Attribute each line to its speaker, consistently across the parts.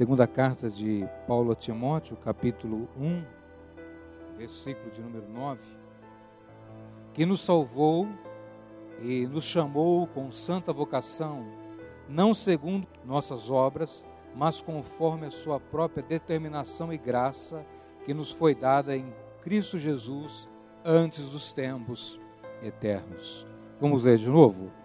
Speaker 1: Segunda carta de Paulo a Timóteo, capítulo 1, versículo de número 9, que nos salvou e nos chamou com santa vocação, não segundo nossas obras, mas conforme a sua própria determinação e graça que nos foi dada em Cristo Jesus antes dos tempos eternos. Vamos ler de novo?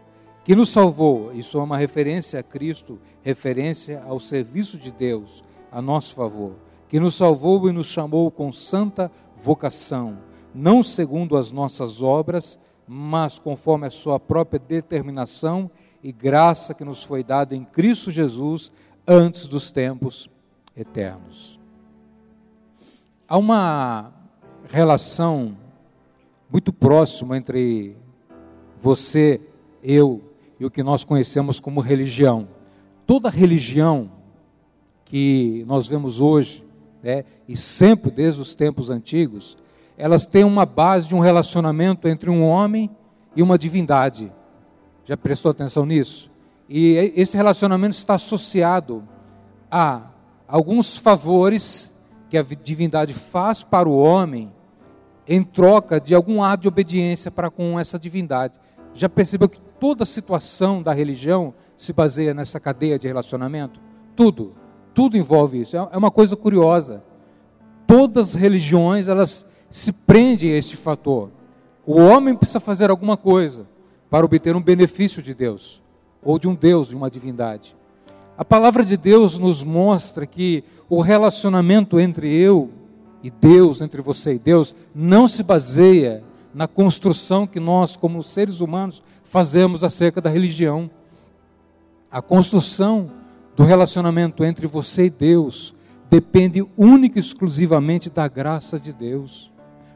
Speaker 1: Que nos salvou, isso é uma referência a Cristo, referência ao serviço de Deus a nosso favor. Que nos salvou e nos chamou com santa vocação, não segundo as nossas obras, mas conforme a sua própria determinação e graça que nos foi dada em Cristo Jesus antes dos tempos eternos. Há uma relação muito próxima entre você, eu e o que nós conhecemos como religião. Toda religião que nós vemos hoje, né, e sempre desde os tempos antigos, elas têm uma base de um relacionamento entre um homem e uma divindade. Já prestou atenção nisso? E esse relacionamento está associado a alguns favores que a divindade faz para o homem em troca de algum ato de obediência para com essa divindade. Já percebeu que toda situação da religião se baseia nessa cadeia de relacionamento? Tudo, tudo envolve isso. É uma coisa curiosa. Todas as religiões, elas se prendem a este fator. O homem precisa fazer alguma coisa para obter um benefício de Deus, ou de um Deus, de uma divindade. A palavra de Deus nos mostra que o relacionamento entre eu e Deus, entre você e Deus, não se baseia na construção que nós, como seres humanos, fazemos acerca da religião. A construção do relacionamento entre você e Deus depende única e exclusivamente da graça de Deus.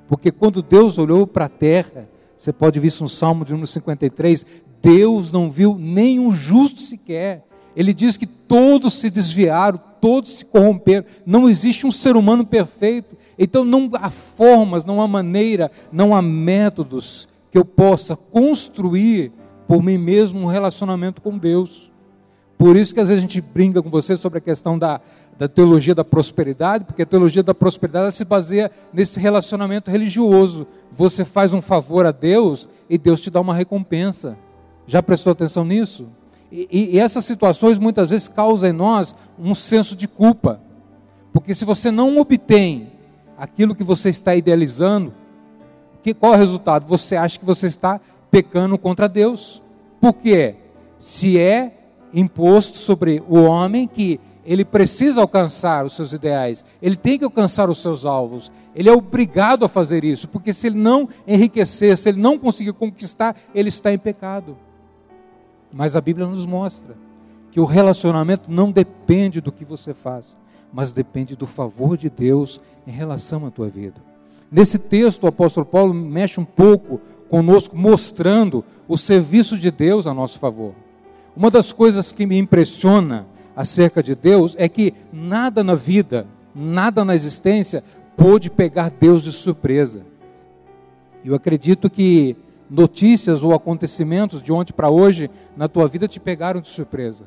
Speaker 1: Porque quando Deus olhou para a terra, você pode ver isso no Salmo de número 53, Deus não viu nenhum justo sequer. Ele diz que todos se desviaram, todos se corromperam. Não existe um ser humano perfeito. Então não há formas, não há maneira, não há métodos que eu possa construir por mim mesmo um relacionamento com Deus. Por isso que às vezes a gente brinca com você sobre a questão da, da teologia da prosperidade, porque a teologia da prosperidade se baseia nesse relacionamento religioso. Você faz um favor a Deus e Deus te dá uma recompensa. Já prestou atenção nisso? E, e, e essas situações muitas vezes causam em nós um senso de culpa. Porque se você não obtém aquilo que você está idealizando, que, qual é o resultado? Você acha que você está pecando contra Deus. Por quê? Se é imposto sobre o homem que ele precisa alcançar os seus ideais, ele tem que alcançar os seus alvos, ele é obrigado a fazer isso, porque se ele não enriquecer, se ele não conseguir conquistar, ele está em pecado. Mas a Bíblia nos mostra que o relacionamento não depende do que você faz, mas depende do favor de Deus em relação à tua vida. Nesse texto, o apóstolo Paulo mexe um pouco conosco, mostrando o serviço de Deus a nosso favor. Uma das coisas que me impressiona acerca de Deus é que nada na vida, nada na existência pôde pegar Deus de surpresa. Eu acredito que notícias ou acontecimentos de ontem para hoje na tua vida te pegaram de surpresa.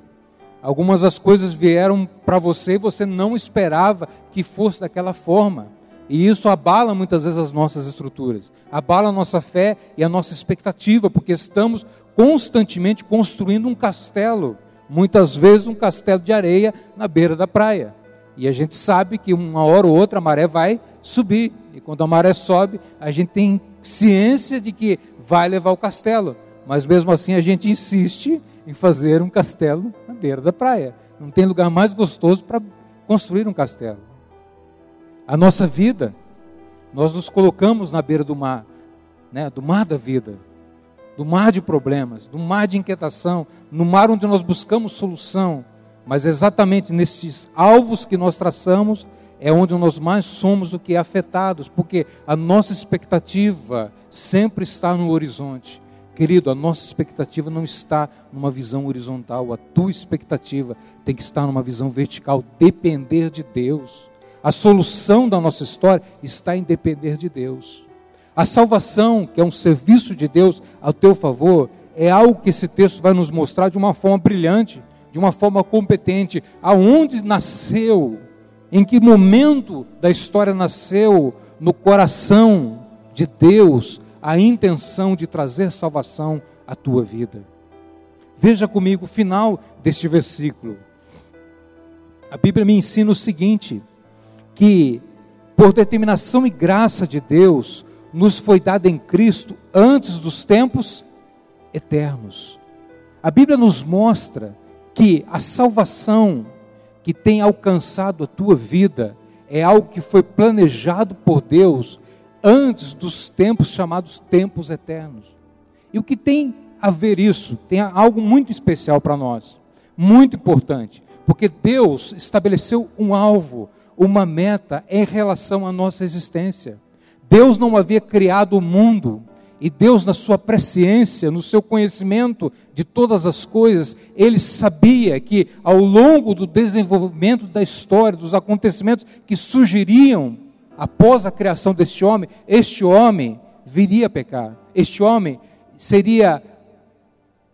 Speaker 1: Algumas das coisas vieram para você e você não esperava que fosse daquela forma. E isso abala muitas vezes as nossas estruturas, abala a nossa fé e a nossa expectativa, porque estamos constantemente construindo um castelo, muitas vezes um castelo de areia na beira da praia. E a gente sabe que uma hora ou outra a maré vai subir, e quando a maré sobe, a gente tem ciência de que vai levar o castelo, mas mesmo assim a gente insiste em fazer um castelo na beira da praia. Não tem lugar mais gostoso para construir um castelo. A nossa vida, nós nos colocamos na beira do mar, né, do mar da vida, do mar de problemas, do mar de inquietação, no mar onde nós buscamos solução, mas exatamente nesses alvos que nós traçamos é onde nós mais somos do que afetados, porque a nossa expectativa sempre está no horizonte. Querido, a nossa expectativa não está numa visão horizontal, a tua expectativa tem que estar numa visão vertical, depender de Deus. A solução da nossa história está em depender de Deus. A salvação, que é um serviço de Deus ao teu favor, é algo que esse texto vai nos mostrar de uma forma brilhante, de uma forma competente aonde nasceu, em que momento da história nasceu no coração de Deus a intenção de trazer salvação à tua vida. Veja comigo o final deste versículo. A Bíblia me ensina o seguinte: que por determinação e graça de Deus, nos foi dada em Cristo antes dos tempos eternos. A Bíblia nos mostra que a salvação que tem alcançado a tua vida é algo que foi planejado por Deus antes dos tempos chamados tempos eternos. E o que tem a ver isso? Tem algo muito especial para nós, muito importante, porque Deus estabeleceu um alvo, uma meta em relação à nossa existência. Deus não havia criado o mundo e Deus, na sua presciência, no seu conhecimento de todas as coisas, ele sabia que ao longo do desenvolvimento da história, dos acontecimentos que surgiriam após a criação deste homem, este homem viria a pecar. Este homem seria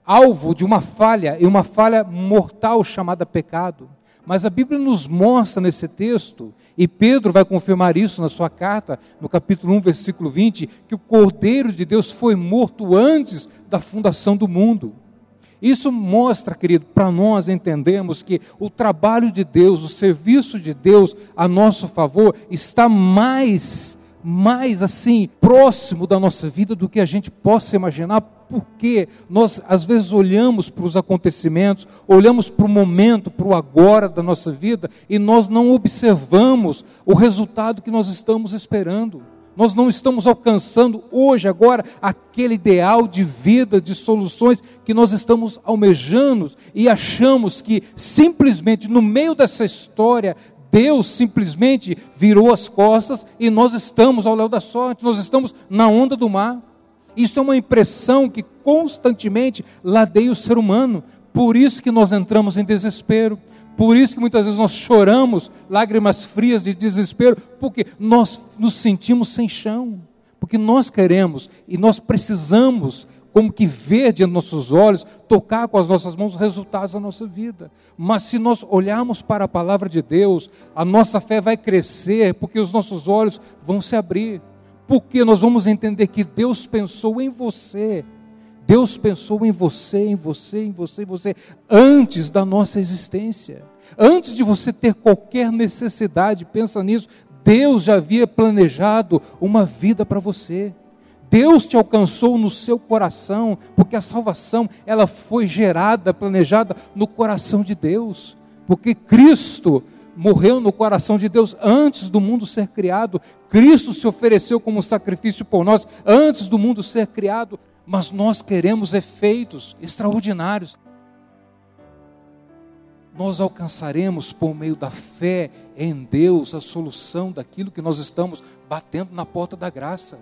Speaker 1: alvo de uma falha, e uma falha mortal chamada pecado. Mas a Bíblia nos mostra nesse texto e Pedro vai confirmar isso na sua carta, no capítulo 1, versículo 20, que o Cordeiro de Deus foi morto antes da fundação do mundo. Isso mostra, querido, para nós entendermos que o trabalho de Deus, o serviço de Deus a nosso favor está mais mais assim próximo da nossa vida do que a gente possa imaginar, porque nós às vezes olhamos para os acontecimentos, olhamos para o momento, para o agora da nossa vida e nós não observamos o resultado que nós estamos esperando. Nós não estamos alcançando hoje, agora, aquele ideal de vida, de soluções que nós estamos almejando e achamos que simplesmente no meio dessa história Deus simplesmente virou as costas e nós estamos ao léu da sorte, nós estamos na onda do mar. Isso é uma impressão que constantemente ladeia o ser humano. Por isso que nós entramos em desespero. Por isso que muitas vezes nós choramos lágrimas frias de desespero, porque nós nos sentimos sem chão. Porque nós queremos e nós precisamos como que ver diante dos nossos olhos, tocar com as nossas mãos os resultados da nossa vida. Mas se nós olharmos para a palavra de Deus, a nossa fé vai crescer, porque os nossos olhos vão se abrir. Porque nós vamos entender que Deus pensou em você. Deus pensou em você, em você, em você, em você, antes da nossa existência. Antes de você ter qualquer necessidade, pensa nisso, Deus já havia planejado uma vida para você. Deus te alcançou no seu coração, porque a salvação ela foi gerada, planejada no coração de Deus, porque Cristo morreu no coração de Deus antes do mundo ser criado. Cristo se ofereceu como sacrifício por nós antes do mundo ser criado, mas nós queremos efeitos extraordinários. Nós alcançaremos por meio da fé em Deus a solução daquilo que nós estamos batendo na porta da graça.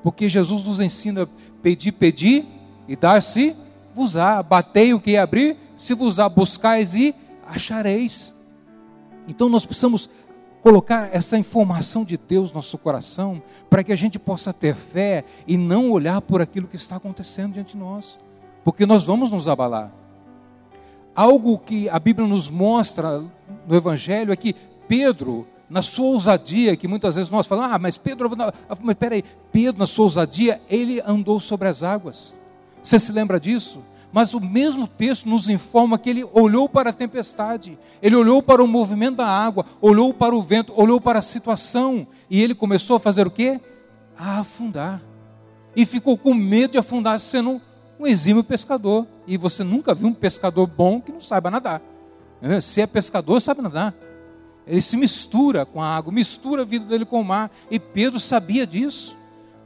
Speaker 1: Porque Jesus nos ensina pedir, pedir e dar-se vos á. Batei o que abrir, se vos há, buscais e achareis. Então nós precisamos colocar essa informação de Deus no nosso coração, para que a gente possa ter fé e não olhar por aquilo que está acontecendo diante de nós, porque nós vamos nos abalar. Algo que a Bíblia nos mostra no Evangelho é que Pedro, na sua ousadia, que muitas vezes nós falamos, ah, mas Pedro, mas peraí, Pedro, na sua ousadia, ele andou sobre as águas. Você se lembra disso? Mas o mesmo texto nos informa que ele olhou para a tempestade, ele olhou para o movimento da água, olhou para o vento, olhou para a situação, e ele começou a fazer o quê? A afundar. E ficou com medo de afundar, sendo um exímio pescador. E você nunca viu um pescador bom que não saiba nadar. Se é pescador, sabe nadar. Ele se mistura com a água, mistura a vida dele com o mar. E Pedro sabia disso.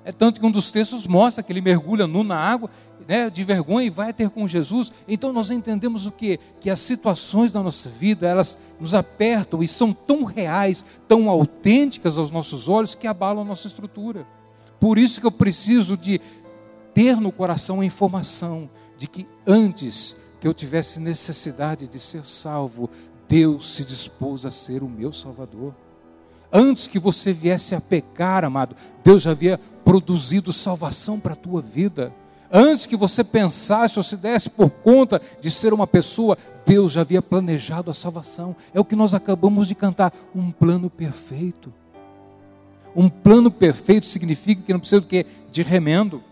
Speaker 1: É tanto que um dos textos mostra que ele mergulha nu na água, né, de vergonha e vai ter com Jesus. Então nós entendemos o que? Que as situações da nossa vida, elas nos apertam e são tão reais, tão autênticas aos nossos olhos, que abalam a nossa estrutura. Por isso que eu preciso de ter no coração a informação de que antes que eu tivesse necessidade de ser salvo, Deus se dispôs a ser o meu Salvador. Antes que você viesse a pecar, amado, Deus já havia produzido salvação para a tua vida. Antes que você pensasse ou se desse por conta de ser uma pessoa, Deus já havia planejado a salvação. É o que nós acabamos de cantar, um plano perfeito. Um plano perfeito significa que não precisa do que de remendo,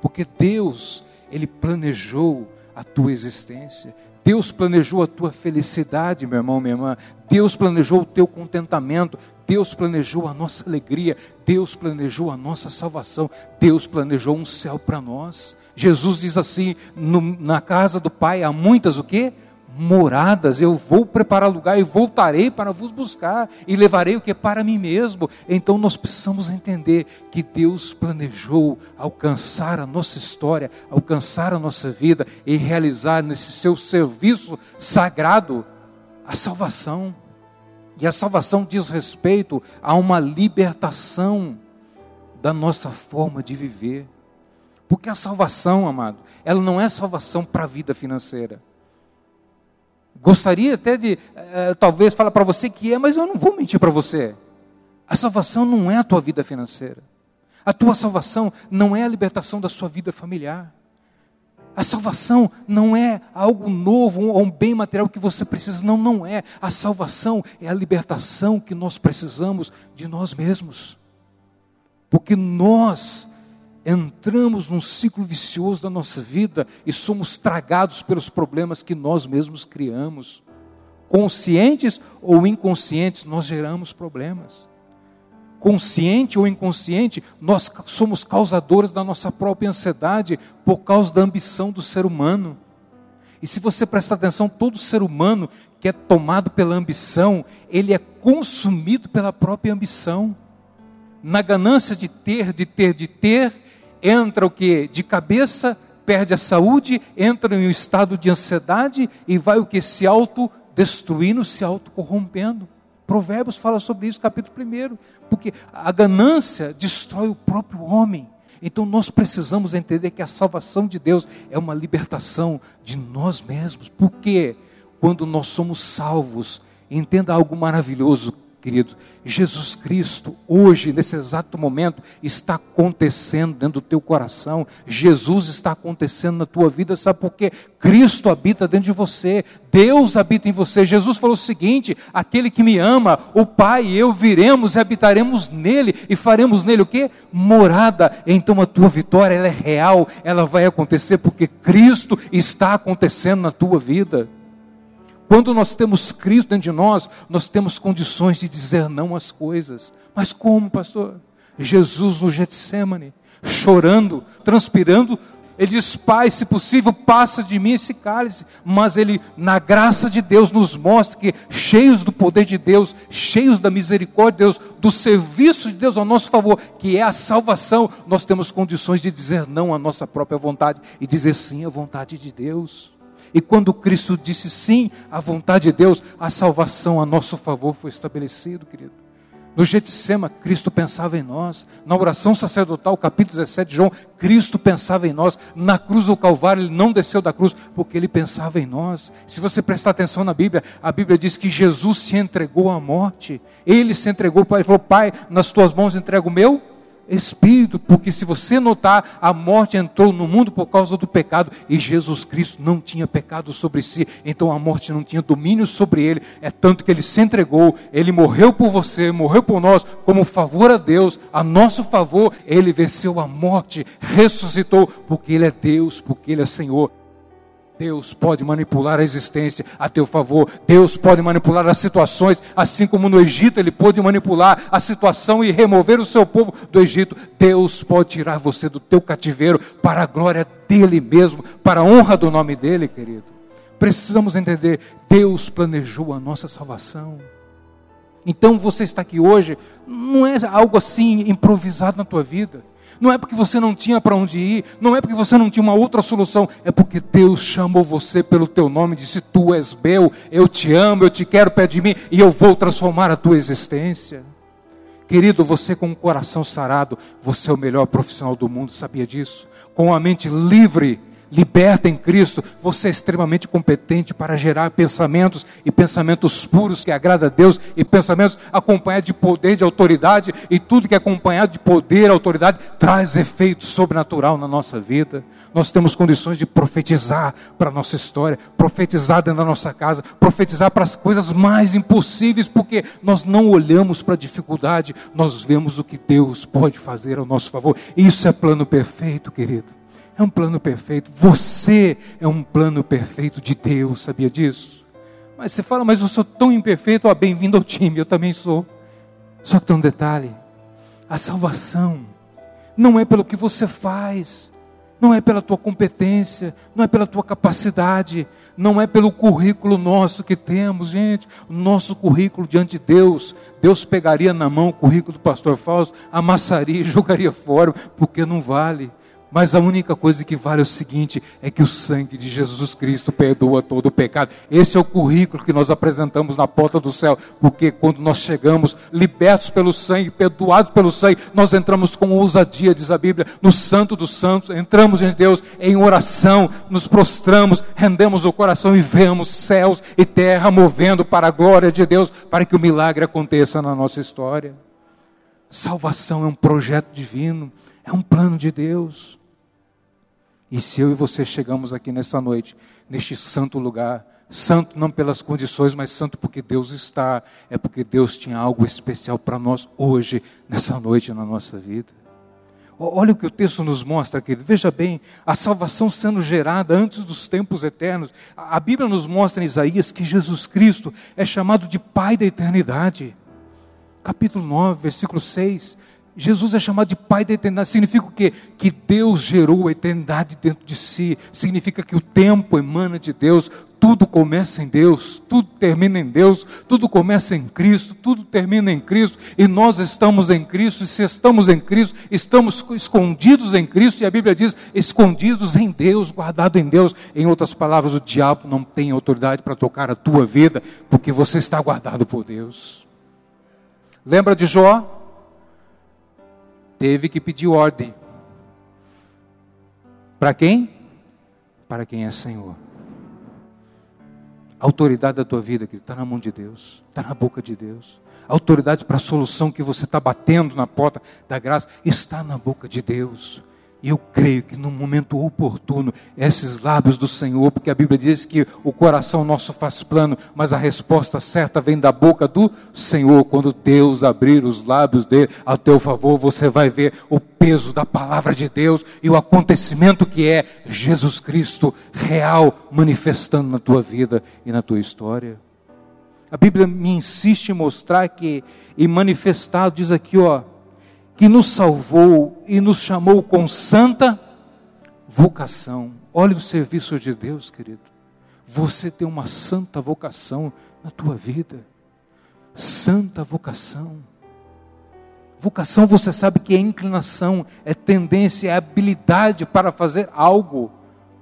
Speaker 1: porque Deus, ele planejou a tua existência. Deus planejou a tua felicidade, meu irmão, minha irmã. Deus planejou o teu contentamento. Deus planejou a nossa alegria. Deus planejou a nossa salvação. Deus planejou um céu para nós. Jesus diz assim: no, na casa do Pai há muitas o quê? Moradas, eu vou preparar lugar e voltarei para vos buscar e levarei o que é para mim mesmo. Então nós precisamos entender que Deus planejou alcançar a nossa história, alcançar a nossa vida e realizar nesse seu serviço sagrado a salvação. E a salvação diz respeito a uma libertação da nossa forma de viver. Porque a salvação, amado, ela não é salvação para a vida financeira. Gostaria até de, é, talvez, falar para você que é, mas eu não vou mentir para você. A salvação não é a tua vida financeira. A tua salvação não é a libertação da sua vida familiar. A salvação não é algo novo ou um bem material que você precisa. Não, não é. A salvação é a libertação que nós precisamos de nós mesmos. Porque nós entramos num ciclo vicioso da nossa vida e somos tragados pelos problemas que nós mesmos criamos. Conscientes ou inconscientes, nós geramos problemas. Consciente ou inconsciente, nós somos causadores da nossa própria ansiedade por causa da ambição do ser humano. E se você prestar atenção, todo ser humano que é tomado pela ambição, ele é consumido pela própria ambição. Na ganância de ter, de ter, de ter, entra o que? De cabeça, perde a saúde, entra em um estado de ansiedade e vai o que? Se autodestruindo, se autocorrompendo. Provérbios fala sobre isso, capítulo 1. Porque a ganância destrói o próprio homem. Então nós precisamos entender que a salvação de Deus é uma libertação de nós mesmos. Porque quando nós somos salvos, entenda algo maravilhoso, querido, Jesus Cristo, hoje, nesse exato momento, está acontecendo dentro do teu coração. Jesus está acontecendo na tua vida, sabe por quê? Cristo habita dentro de você, Deus habita em você. Jesus falou o seguinte: aquele que me ama, o Pai e eu viremos e habitaremos nele e faremos nele o que? Morada. Então a tua vitória ela é real, ela vai acontecer porque Cristo está acontecendo na tua vida. Quando nós temos Cristo dentro de nós, nós temos condições de dizer não às coisas. Mas como, pastor? Jesus no Getsemane, chorando, transpirando, ele diz: Pai, se possível, passa de mim esse cálice. Mas ele, na graça de Deus, nos mostra que, cheios do poder de Deus, cheios da misericórdia de Deus, do serviço de Deus ao nosso favor, que é a salvação, nós temos condições de dizer não à nossa própria vontade e dizer sim à vontade de Deus. E quando Cristo disse sim à vontade de Deus, a salvação a nosso favor foi estabelecido, querido. No Getsema, Cristo pensava em nós. Na oração sacerdotal, capítulo 17 de João, Cristo pensava em nós. Na cruz do Calvário, ele não desceu da cruz porque ele pensava em nós. Se você prestar atenção na Bíblia, a Bíblia diz que Jesus se entregou à morte. Ele se entregou para ele falou: Pai, nas tuas mãos entrego o meu espírito, porque se você notar, a morte entrou no mundo por causa do pecado e Jesus Cristo não tinha pecado sobre si, então a morte não tinha domínio sobre ele. É tanto que ele se entregou, ele morreu por você, morreu por nós, como favor a Deus, a nosso favor, ele venceu a morte, ressuscitou, porque ele é Deus, porque ele é Senhor. Deus pode manipular a existência a teu favor. Deus pode manipular as situações, assim como no Egito ele pôde manipular a situação e remover o seu povo do Egito. Deus pode tirar você do teu cativeiro para a glória dele mesmo, para a honra do nome dele, querido. Precisamos entender, Deus planejou a nossa salvação. Então você está aqui hoje, não é algo assim improvisado na tua vida. Não é porque você não tinha para onde ir, não é porque você não tinha uma outra solução, é porque Deus chamou você pelo teu nome disse: Tu és meu, eu te amo, eu te quero perto de mim e eu vou transformar a tua existência. Querido, você com o coração sarado, você é o melhor profissional do mundo, sabia disso? Com a mente livre liberta em Cristo, você é extremamente competente para gerar pensamentos e pensamentos puros que agrada a Deus e pensamentos acompanhados de poder, de autoridade e tudo que é acompanhado de poder, autoridade traz efeito sobrenatural na nossa vida. Nós temos condições de profetizar para a nossa história, profetizar dentro da nossa casa, profetizar para as coisas mais impossíveis, porque nós não olhamos para a dificuldade, nós vemos o que Deus pode fazer ao nosso favor. Isso é plano perfeito, querido. É um plano perfeito. Você é um plano perfeito de Deus, sabia disso? Mas você fala, mas eu sou tão imperfeito, ó, bem-vindo ao time, eu também sou. Só que tem um detalhe: a salvação não é pelo que você faz, não é pela tua competência, não é pela tua capacidade, não é pelo currículo nosso que temos, gente. O nosso currículo diante de Deus, Deus pegaria na mão o currículo do pastor Fausto, amassaria e jogaria fora, porque não vale. Mas a única coisa que vale é o seguinte: é que o sangue de Jesus Cristo perdoa todo o pecado. Esse é o currículo que nós apresentamos na porta do céu, porque quando nós chegamos, libertos pelo sangue, perdoados pelo sangue, nós entramos com ousadia, diz a Bíblia, no Santo dos Santos, entramos em Deus em oração, nos prostramos, rendemos o coração e vemos céus e terra movendo para a glória de Deus, para que o milagre aconteça na nossa história. Salvação é um projeto divino, é um plano de Deus. E se eu e você chegamos aqui nessa noite, neste santo lugar, santo não pelas condições, mas santo porque Deus está, é porque Deus tinha algo especial para nós hoje, nessa noite na nossa vida. Olha o que o texto nos mostra, querido. Veja bem, a salvação sendo gerada antes dos tempos eternos. A Bíblia nos mostra em Isaías que Jesus Cristo é chamado de Pai da eternidade. Capítulo 9, versículo 6. Jesus é chamado de Pai da eternidade. Significa o quê? Que Deus gerou a eternidade dentro de si. Significa que o tempo emana de Deus. Tudo começa em Deus, tudo termina em Deus, tudo começa em Cristo, tudo termina em Cristo, e nós estamos em Cristo, e se estamos em Cristo, estamos escondidos em Cristo, e a Bíblia diz: escondidos em Deus, guardados em Deus. Em outras palavras, o diabo não tem autoridade para tocar a tua vida, porque você está guardado por Deus. Lembra de Jó? Teve que pedir ordem. Para quem? Para quem é Senhor. A autoridade da tua vida, que está na mão de Deus, está na boca de Deus. A autoridade para a solução que você está batendo na porta da graça está na boca de Deus. E eu creio que no momento oportuno, esses lábios do Senhor, porque a Bíblia diz que o coração nosso faz plano, mas a resposta certa vem da boca do Senhor. Quando Deus abrir os lábios dele a teu favor, você vai ver o peso da palavra de Deus e o acontecimento que é Jesus Cristo real manifestando na tua vida e na tua história. A Bíblia me insiste em mostrar que, e manifestado, diz aqui, ó, que nos salvou e nos chamou com santa vocação. Olha o serviço de Deus, querido. Você tem uma santa vocação na tua vida. Santa vocação. Vocação, você sabe que é inclinação, é tendência, é habilidade para fazer algo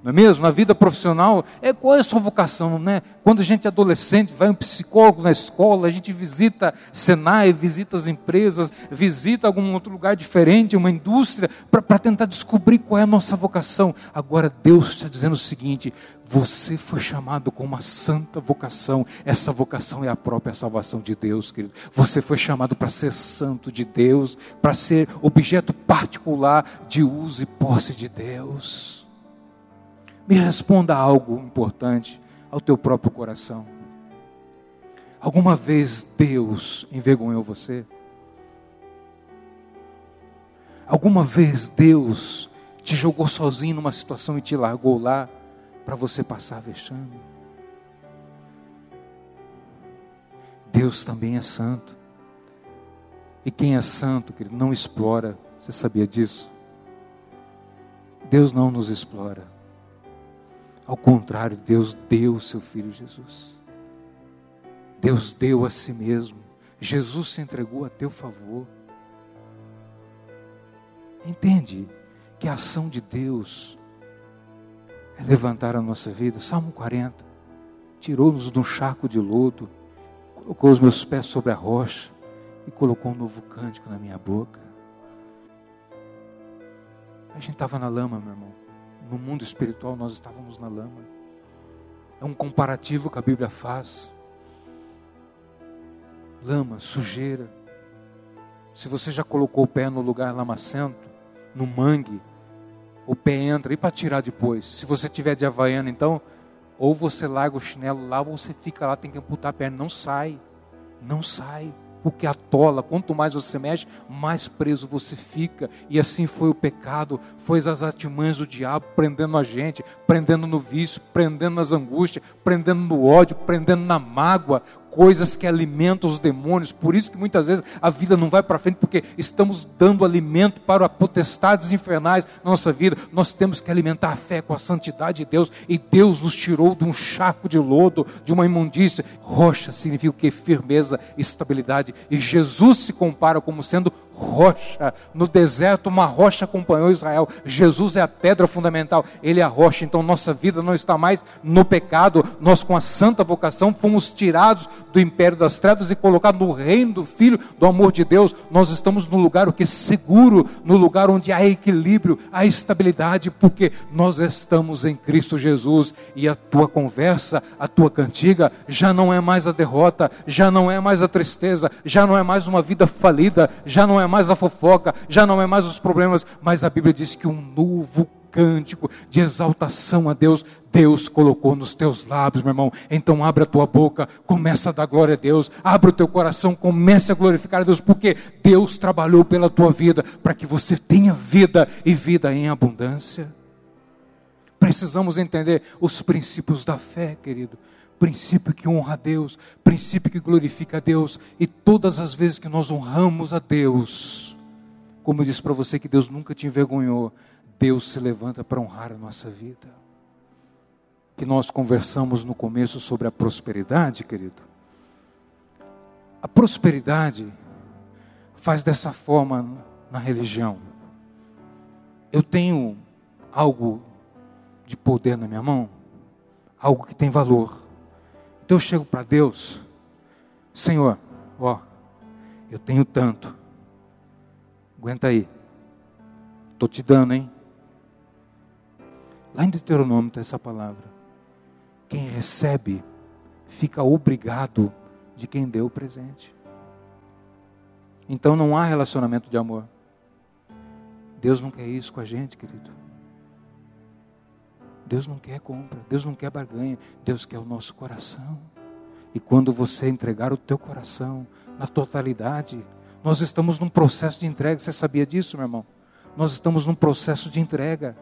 Speaker 1: não é mesmo? Na vida profissional, é qual é a sua vocação, né? Quando a gente é adolescente, vai um psicólogo na escola, a gente visita Senai, visita as empresas, visita algum outro lugar diferente, uma indústria, para tentar descobrir qual é a nossa vocação. Agora Deus está dizendo o seguinte: você foi chamado com uma santa vocação. Essa vocação é a própria salvação de Deus, querido. Você foi chamado para ser santo de Deus, para ser objeto particular de uso e posse de Deus. Me responda algo importante ao teu próprio coração. Alguma vez Deus envergonhou você? Alguma vez Deus te jogou sozinho numa situação e te largou lá para você passar vexame? Deus também é santo. E quem é santo, querido, não explora. Você sabia disso? Deus não nos explora. Ao contrário, Deus deu o seu filho Jesus. Deus deu a si mesmo. Jesus se entregou a teu favor. Entende que a ação de Deus é levantar a nossa vida. Salmo 40. Tirou-nos de um charco de lodo, colocou os meus pés sobre a rocha e colocou um novo cântico na minha boca. A gente estava na lama, meu irmão. No mundo espiritual nós estávamos na lama. É um comparativo que a Bíblia faz. Lama, sujeira. Se você já colocou o pé no lugar lamacento, no mangue, o pé entra e para tirar depois. Se você tiver de havaiana, então, ou você larga o chinelo lá, ou você fica lá, tem que amputar a perna. Não sai, não sai porque atola. Quanto mais você mexe, mais preso você fica. E assim foi o pecado, foi as artimanhas do diabo prendendo a gente, prendendo no vício, prendendo nas angústias, prendendo no ódio, prendendo na mágoa, coisas que alimentam os demônios. Por isso que muitas vezes a vida não vai para frente, porque estamos dando alimento para potestades infernais na nossa vida. Nós temos que alimentar a fé com a santidade de Deus. E Deus nos tirou de um charco de lodo, de uma imundícia. Rocha significa o que? Firmeza, estabilidade. E Jesus se compara como sendo rocha. No deserto, uma rocha acompanhou Israel. Jesus é a pedra fundamental, ele é a rocha. Então, nossa vida não está mais no pecado. Nós, com a santa vocação, fomos tirados do império das trevas e colocados no reino do Filho, do amor de Deus. Nós estamos no lugar o que seguro, no lugar onde há equilíbrio, há estabilidade, porque nós estamos em Cristo Jesus. E a tua conversa, a tua cantiga, já não é mais a derrota, já não é mais a tristeza, já não é mais uma vida falida, já não é mais a fofoca, já não é mais os problemas, mas a Bíblia diz que um novo cântico de exaltação a Deus, Deus colocou nos teus lábios, meu irmão. Então abre a tua boca, começa a dar glória a Deus, abre o teu coração, comece a glorificar a Deus, porque Deus trabalhou pela tua vida para que você tenha vida e vida em abundância. Precisamos entender os princípios da fé, querido princípio que honra a Deus, princípio que glorifica a Deus, e todas as vezes que nós honramos a Deus, como eu disse para você que Deus nunca te envergonhou, Deus se levanta para honrar a nossa vida. Que nós conversamos no começo sobre a prosperidade, querido. A prosperidade faz dessa forma na religião. Eu tenho algo de poder na minha mão, algo que tem valor. Então eu chego para Deus, Senhor, ó, eu tenho tanto. Aguenta aí. Estou te dando, hein? Lá em Deuteronômio está essa palavra. Quem recebe fica obrigado de quem deu o presente. Então não há relacionamento de amor. Deus não quer isso com a gente, querido. Deus não quer compra, Deus não quer barganha, Deus quer o nosso coração. E quando você entregar o teu coração na totalidade, nós estamos num processo de entrega. Você sabia disso, meu irmão? Nós estamos num processo de entrega.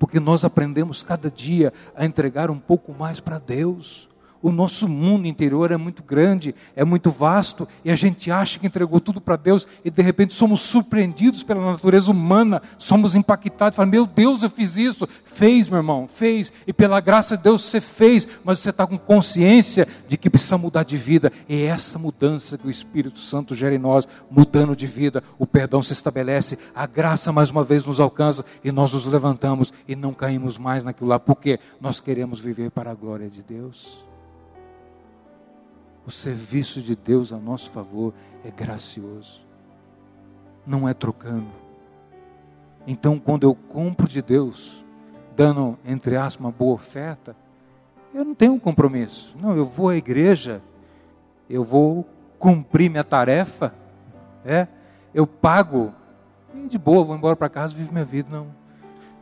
Speaker 1: Porque nós aprendemos cada dia a entregar um pouco mais para Deus. O nosso mundo interior é muito grande, é muito vasto, e a gente acha que entregou tudo para Deus, e de repente somos surpreendidos pela natureza humana, somos impactados, falamos, meu Deus, eu fiz isso. Fez, meu irmão, fez, e pela graça de Deus você fez, mas você está com consciência de que precisa mudar de vida, e é essa mudança que o Espírito Santo gera em nós, mudando de vida, o perdão se estabelece, a graça mais uma vez nos alcança, e nós nos levantamos e não caímos mais naquilo lá, porque nós queremos viver para a glória de Deus. O serviço de Deus a nosso favor é gracioso, não é trocando. Então, quando eu compro de Deus, dando, entre aspas, uma boa oferta, eu não tenho um compromisso. Não, eu vou à igreja, eu vou cumprir minha tarefa, é, eu pago, e de boa, vou embora para casa, vivo minha vida. Não.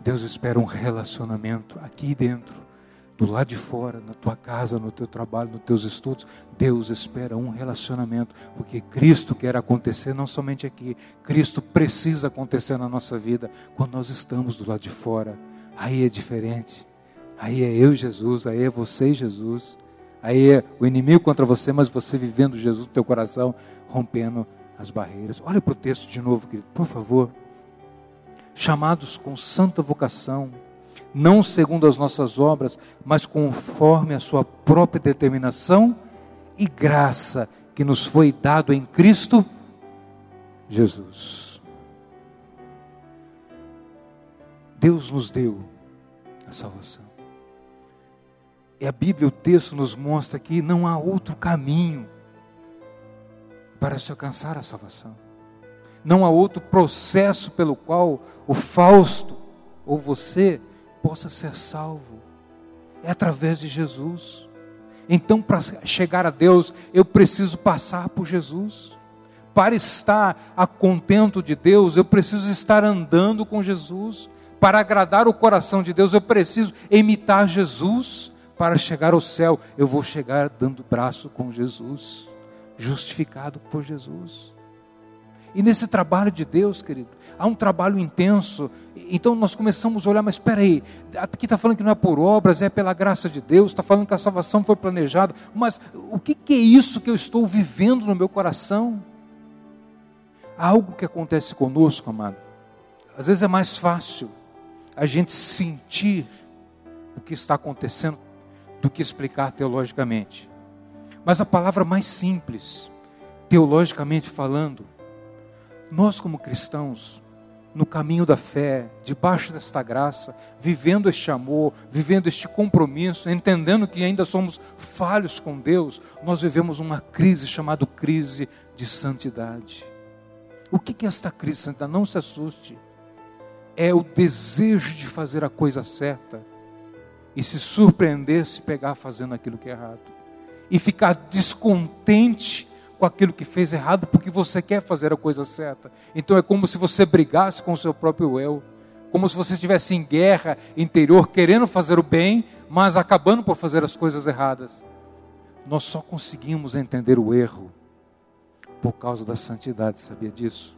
Speaker 1: Deus espera um relacionamento aqui dentro do lado de fora, na tua casa, no teu trabalho, nos teus estudos, Deus espera um relacionamento, porque Cristo quer acontecer não somente aqui, Cristo precisa acontecer na nossa vida quando nós estamos do lado de fora. Aí é diferente. Aí é eu Jesus, aí é você Jesus. Aí é o inimigo contra você, mas você vivendo Jesus no teu coração, rompendo as barreiras. Olha para o texto de novo, querido, por favor. Chamados com santa vocação, não segundo as nossas obras, mas conforme a sua própria determinação e graça que nos foi dado em Cristo Jesus. Deus nos deu a salvação. E a Bíblia, o texto nos mostra que não há outro caminho para se alcançar a salvação. Não há outro processo pelo qual o Fausto ou você possa ser salvo. É através de Jesus. Então, para chegar a Deus, eu preciso passar por Jesus. Para estar a contento de Deus, eu preciso estar andando com Jesus. Para agradar o coração de Deus, eu preciso imitar Jesus. Para chegar ao céu, eu vou chegar dando braço com Jesus, justificado por Jesus. E nesse trabalho de Deus, querido, há um trabalho intenso. Então nós começamos a olhar, mas espera aí, aqui está falando que não é por obras, é pela graça de Deus, está falando que a salvação foi planejada, mas o que, que é isso que eu estou vivendo no meu coração? Há algo que acontece conosco, amado. Às vezes é mais fácil a gente sentir o que está acontecendo do que explicar teologicamente. Mas a palavra mais simples, teologicamente falando, nós, como cristãos, no caminho da fé, debaixo desta graça, vivendo este amor, vivendo este compromisso, entendendo que ainda somos falhos com Deus, nós vivemos uma crise chamada crise de santidade. O que é esta crise de santidade? Não se assuste. É o desejo de fazer a coisa certa e se surpreender se pegar fazendo aquilo que é errado. E ficar descontente com aquilo que fez errado porque você quer fazer a coisa certa. Então é como se você brigasse com o seu próprio eu, como se você estivesse em guerra interior, querendo fazer o bem, mas acabando por fazer as coisas erradas. Nós só conseguimos entender o erro por causa da santidade, sabia disso?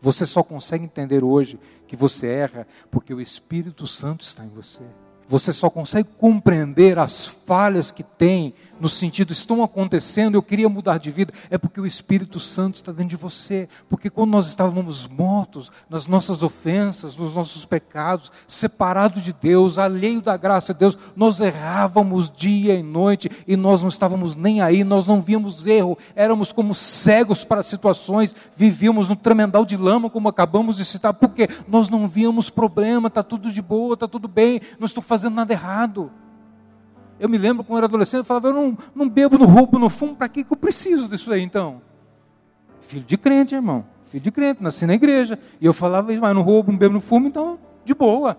Speaker 1: Você só consegue entender hoje que você erra porque o Espírito Santo está em você. Você só consegue compreender as falhas que tem no sentido estão acontecendo, eu queria mudar de vida, é porque o Espírito Santo está dentro de você. Porque quando nós estávamos mortos nas nossas ofensas, nos nossos pecados, separados de Deus, alheio da graça de Deus, nós errávamos dia e noite e nós não estávamos nem aí, nós não víamos erro, éramos como cegos para situações, vivíamos no tremendal de lama, como acabamos de citar, porque nós não víamos problema, está tudo de boa, está tudo bem, não estou fazendo nada errado. Eu me lembro quando eu era adolescente, eu falava, eu não, não bebo, não roubo, não fumo, para que, que eu preciso disso aí então? Filho de crente, irmão. Filho de crente, nasci na igreja. E eu falava, mas não roubo, não bebo, não fumo, então, de boa.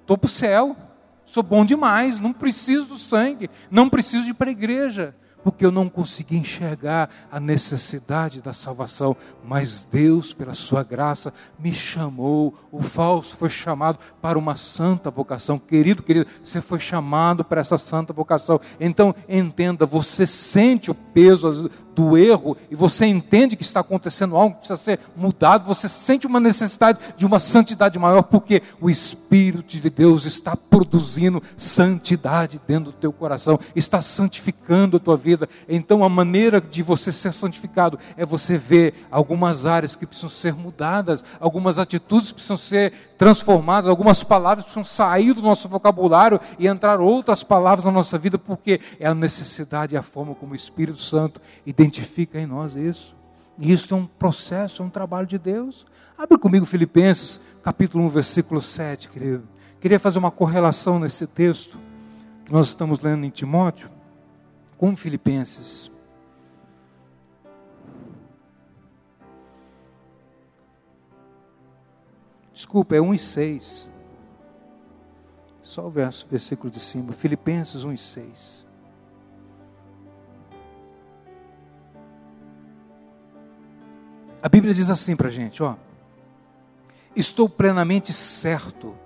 Speaker 1: Estou para o céu. Sou bom demais, não preciso do sangue, não preciso de ir para a igreja porque eu não consegui enxergar a necessidade da salvação, mas Deus, pela sua graça, me chamou. O falso foi chamado para uma santa vocação. Querido, querido, você foi chamado para essa santa vocação. Então, entenda, você sente o peso do erro e você entende que está acontecendo algo que precisa ser mudado, você sente uma necessidade de uma santidade maior, porque o Espírito de Deus está produzindo santidade dentro do teu coração, está santificando a tua vida vida. Então a maneira de você ser santificado é você ver algumas áreas que precisam ser mudadas, algumas atitudes precisam ser transformadas, algumas palavras precisam sair do nosso vocabulário e entrar outras palavras na nossa vida, porque é a necessidade e a forma como o Espírito Santo identifica em nós isso. E isso é um processo, é um trabalho de Deus. Abre comigo Filipenses, capítulo 1, versículo 7, querido. Queria fazer uma correlação nesse texto que nós estamos lendo em Timóteo com Filipenses. Desculpa, é 1 e 6. Só o verso, versículo de cima. Filipenses 1 e 6. A Bíblia diz assim para a gente, ó. Estou plenamente certo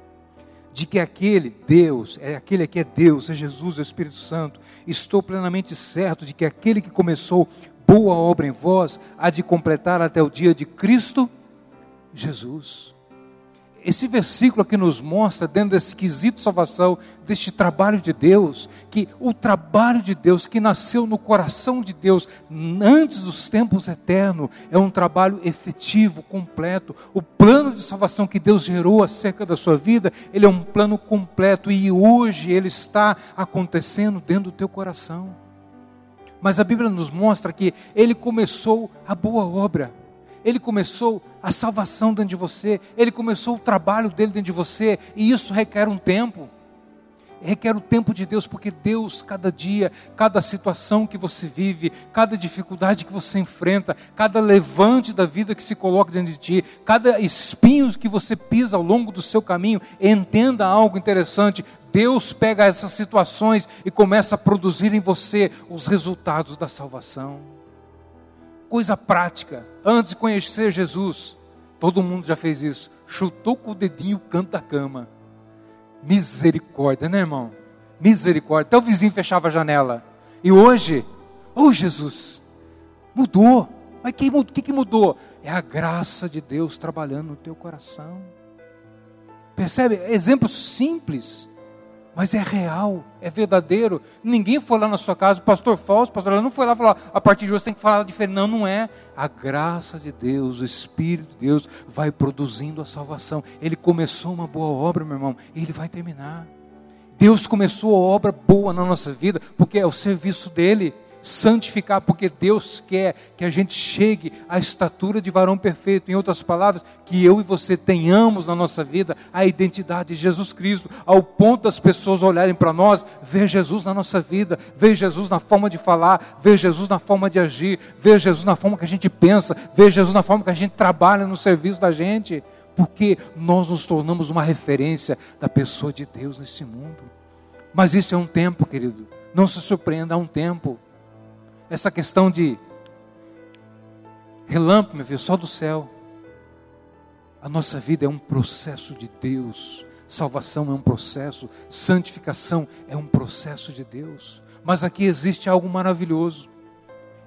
Speaker 1: de que aquele Deus, é aquele que é Deus, é Jesus, é o Espírito Santo, estou plenamente certo de que aquele que começou boa obra em vós há de completar até o dia de Cristo Jesus esse versículo aqui nos mostra, dentro desse quesito salvação, deste trabalho de Deus, que o trabalho de Deus, que nasceu no coração de Deus, antes dos tempos eternos, é um trabalho efetivo, completo. O plano de salvação que Deus gerou acerca da sua vida, ele é um plano completo e hoje ele está acontecendo dentro do teu coração. Mas a Bíblia nos mostra que ele começou a boa obra ele começou a salvação dentro de você, ele começou o trabalho dele dentro de você, e isso requer um tempo. requer o tempo de Deus, porque Deus, cada dia, cada situação que você vive, cada dificuldade que você enfrenta, cada levante da vida que se coloca diante de ti, cada espinho que você pisa ao longo do seu caminho, entenda algo interessante. Deus pega essas situações e começa a produzir em você os resultados da salvação. Coisa prática, antes de conhecer Jesus, todo mundo já fez isso, chutou com o dedinho o canto da cama Misericórdia, né, irmão? Misericórdia. Até o vizinho fechava a janela. E hoje, oh Jesus, mudou. Mas o que, que, que mudou? É a graça de Deus trabalhando no teu coração. Percebe? Exemplo simples mas é real, é verdadeiro. Ninguém foi lá na sua casa, pastor falso, pastor não foi lá falar, a partir de hoje tem que falar diferente. Não, não é. A graça de Deus, o Espírito de Deus vai produzindo a salvação. Ele começou uma boa obra, meu irmão, e ele vai terminar. Deus começou a obra boa na nossa vida, porque é o serviço dele santificar, porque Deus quer que a gente chegue à estatura de varão perfeito. Em outras palavras, que eu e você tenhamos na nossa vida a identidade de Jesus Cristo, ao ponto das pessoas olharem para nós, ver Jesus na nossa vida, ver Jesus na forma de falar, ver Jesus na forma de agir, ver Jesus na forma que a gente pensa, ver Jesus na forma que a gente trabalha no serviço da gente, porque nós nos tornamos uma referência da pessoa de Deus nesse mundo. Mas isso é um tempo, querido. Não se surpreenda, há um tempo essa questão de relâmpago, meu filho, só do céu. A nossa vida é um processo de Deus. Salvação é um processo, santificação é um processo de Deus. Mas aqui existe algo maravilhoso.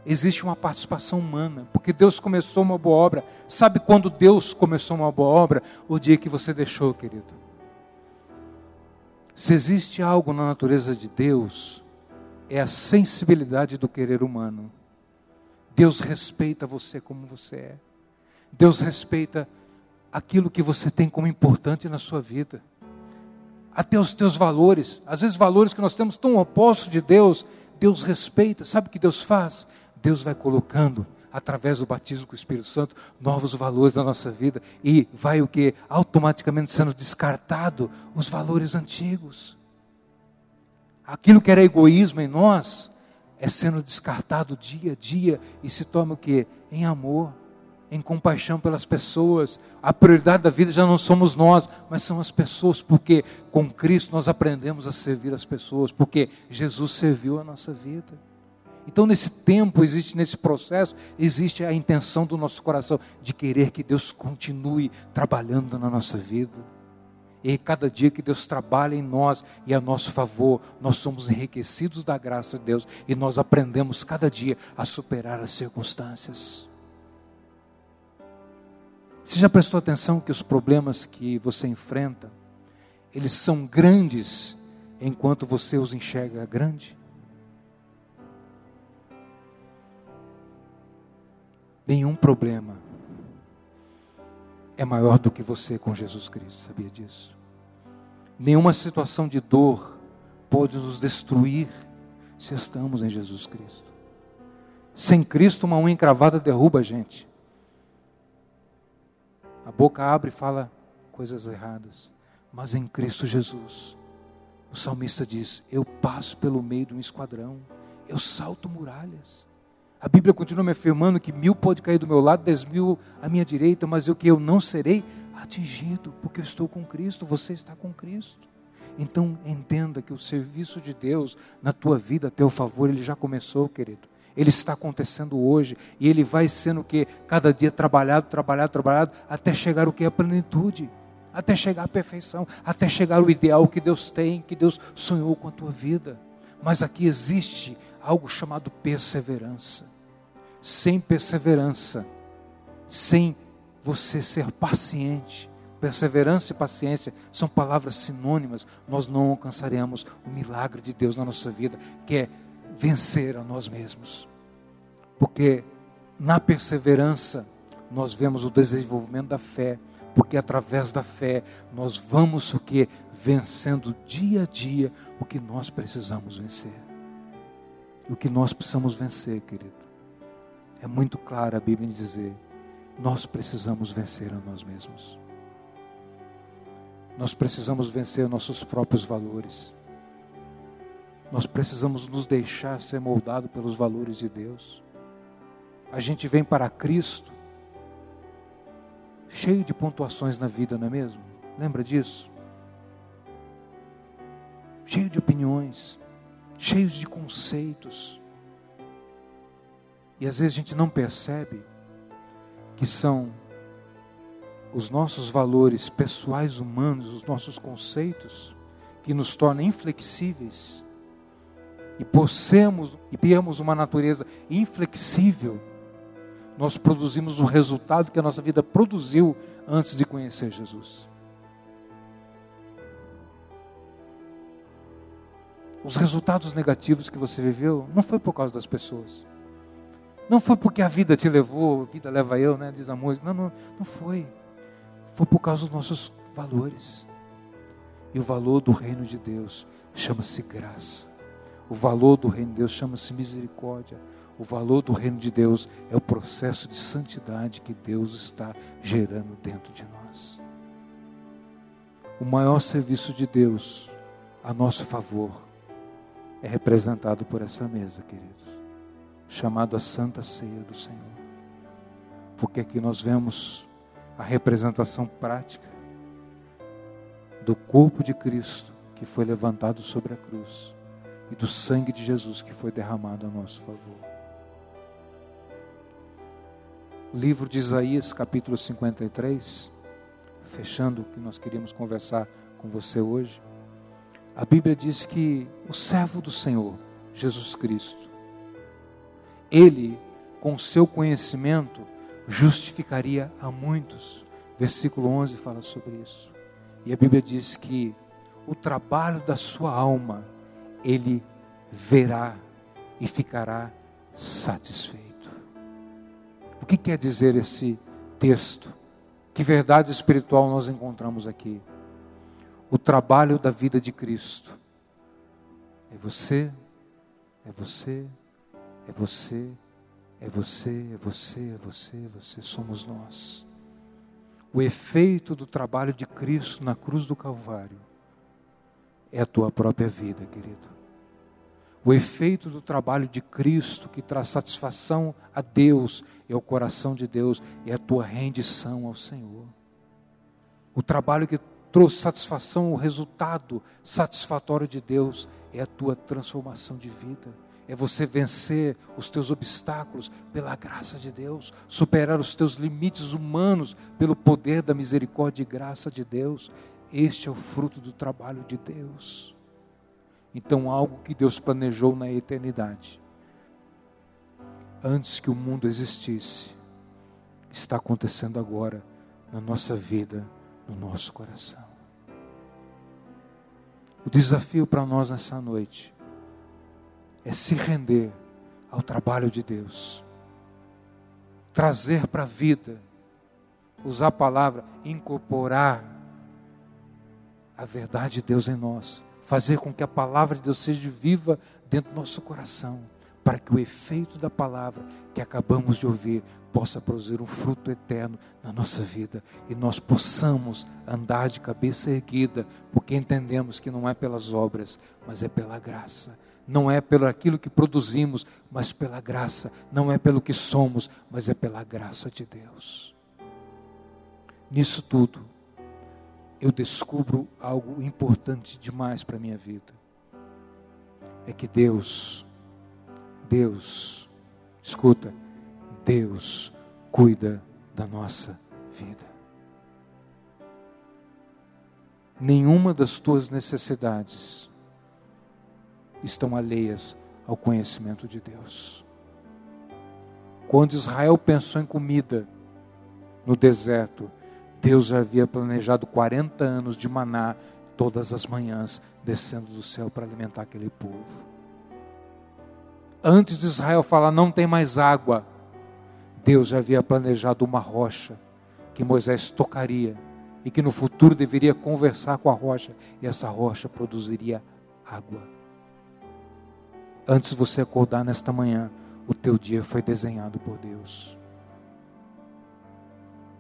Speaker 1: Existe uma participação humana, porque Deus começou uma boa obra. Sabe quando Deus começou uma boa obra? O dia que você deixou, querido. Se existe algo na natureza de Deus, é a sensibilidade do querer humano. Deus respeita você como você é. Deus respeita aquilo que você tem como importante na sua vida. Até os teus valores, às vezes valores que nós temos tão opostos de Deus, Deus respeita. Sabe o que Deus faz? Deus vai colocando através do batismo com o Espírito Santo novos valores na nossa vida e vai o que automaticamente sendo descartado os valores antigos. Aquilo que era egoísmo em nós é sendo descartado dia a dia e se torna o que? Em amor, em compaixão pelas pessoas. A prioridade da vida já não somos nós, mas são as pessoas, porque com Cristo nós aprendemos a servir as pessoas, porque Jesus serviu a nossa vida. Então, nesse tempo, existe nesse processo, existe a intenção do nosso coração de querer que Deus continue trabalhando na nossa vida. E cada dia que Deus trabalha em nós e a nosso favor, nós somos enriquecidos da graça de Deus e nós aprendemos cada dia a superar as circunstâncias. Você já prestou atenção que os problemas que você enfrenta, eles são grandes enquanto você os enxerga grande? Nenhum problema é maior do que você com Jesus Cristo, sabia disso? Nenhuma situação de dor pode nos destruir se estamos em Jesus Cristo. Sem Cristo, uma unha encravada derruba a gente. A boca abre e fala coisas erradas. Mas em Cristo Jesus, o salmista diz: Eu passo pelo meio de um esquadrão, eu salto muralhas. A Bíblia continua me afirmando que mil pode cair do meu lado, dez mil à minha direita, mas eu que eu não serei atingido, porque eu estou com Cristo, você está com Cristo. Então entenda que o serviço de Deus na tua vida, a teu favor, ele já começou, querido. Ele está acontecendo hoje e ele vai sendo o que cada dia trabalhado, trabalhado, trabalhado até chegar o que a plenitude, até chegar à perfeição, até chegar ao ideal que Deus tem, que Deus sonhou com a tua vida. Mas aqui existe algo chamado perseverança. Sem perseverança, sem você ser paciente. Perseverança e paciência são palavras sinônimas. Nós não alcançaremos o milagre de Deus na nossa vida, que é vencer a nós mesmos. Porque na perseverança nós vemos o desenvolvimento da fé, porque através da fé nós vamos o que vencendo dia a dia o que nós precisamos vencer. O que nós precisamos vencer, querido. É muito claro a Bíblia em dizer nós precisamos vencer a nós mesmos. Nós precisamos vencer nossos próprios valores. Nós precisamos nos deixar ser moldado pelos valores de Deus. A gente vem para Cristo cheio de pontuações na vida, não é mesmo? Lembra disso? Cheio de opiniões, cheios de conceitos. E às vezes a gente não percebe que são os nossos valores pessoais humanos, os nossos conceitos, que nos tornam inflexíveis. E possamos e temos uma natureza inflexível, nós produzimos o resultado que a nossa vida produziu antes de conhecer Jesus. Os resultados negativos que você viveu não foi por causa das pessoas. Não foi porque a vida te levou, a vida leva eu, né? Diz a música. Não, não, não foi. Foi por causa dos nossos valores. E o valor do reino de Deus chama-se graça. O valor do reino de Deus chama-se misericórdia. O valor do reino de Deus é o processo de santidade que Deus está gerando dentro de nós. O maior serviço de Deus a nosso favor é representado por essa mesa, queridos, chamado a Santa Ceia do Senhor. Porque aqui nós vemos a representação prática do corpo de Cristo que foi levantado sobre a cruz e do sangue de Jesus que foi derramado a nosso favor. O livro de Isaías, capítulo 53, fechando o que nós queríamos conversar com você hoje. A Bíblia diz que o servo do Senhor, Jesus Cristo, ele, com seu conhecimento, justificaria a muitos. Versículo 11 fala sobre isso. E a Bíblia diz que o trabalho da sua alma ele verá e ficará satisfeito. O que quer dizer esse texto? Que verdade espiritual nós encontramos aqui? O trabalho da vida de Cristo. É você, é você, é você, é você, é você, é você, é você, somos nós. O efeito do trabalho de Cristo na cruz do Calvário é a tua própria vida, querido. O efeito do trabalho de Cristo que traz satisfação a Deus e ao coração de Deus é a tua rendição ao Senhor. O trabalho que trouxe satisfação, o resultado satisfatório de Deus é a tua transformação de vida. É você vencer os teus obstáculos pela graça de Deus, superar os teus limites humanos pelo poder da misericórdia e graça de Deus. Este é o fruto do trabalho de Deus. Então, algo que Deus planejou na eternidade, antes que o mundo existisse, está acontecendo agora na nossa vida, no nosso coração. O desafio para nós nessa noite é se render ao trabalho de Deus, trazer para a vida, usar a palavra, incorporar a verdade de Deus em nós. Fazer com que a palavra de Deus seja viva dentro do nosso coração, para que o efeito da palavra que acabamos de ouvir possa produzir um fruto eterno na nossa vida e nós possamos andar de cabeça erguida, porque entendemos que não é pelas obras, mas é pela graça. Não é pelo aquilo que produzimos, mas pela graça. Não é pelo que somos, mas é pela graça de Deus. Nisso tudo, eu descubro algo importante demais para a minha vida. É que Deus, Deus, escuta, Deus cuida da nossa vida. Nenhuma das tuas necessidades estão alheias ao conhecimento de Deus. Quando Israel pensou em comida no deserto, Deus havia planejado 40 anos de maná todas as manhãs descendo do céu para alimentar aquele povo. Antes de Israel falar não tem mais água, Deus já havia planejado uma rocha que Moisés tocaria e que no futuro deveria conversar com a rocha e essa rocha produziria água. Antes de você acordar nesta manhã, o teu dia foi desenhado por Deus.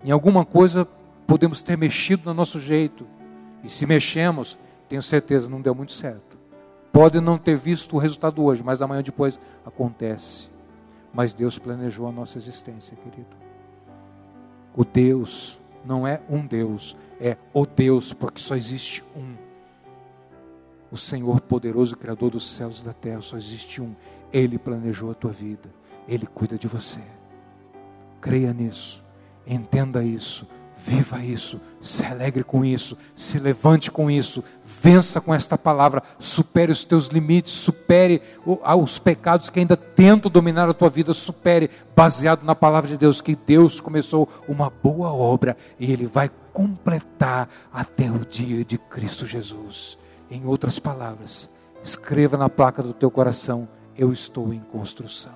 Speaker 1: Em alguma coisa podemos ter mexido no nosso jeito. E se mexemos, tenho certeza, não deu muito certo. Pode não ter visto o resultado hoje, mas amanhã depois acontece. Mas Deus planejou a nossa existência, querido. O Deus não é um Deus, é o Deus, porque só existe um. O Senhor poderoso, Criador dos céus e da terra, só existe um. Ele planejou a tua vida, Ele cuida de você. Creia nisso, entenda isso, viva isso, se alegre com isso, se levante com isso, vença com esta palavra, supere os teus limites, supere os pecados que ainda tentam dominar a tua vida, supere, baseado na palavra de Deus, que Deus começou uma boa obra e Ele vai completar até o dia de Cristo Jesus. Em outras palavras, escreva na placa do teu coração: Eu estou em construção.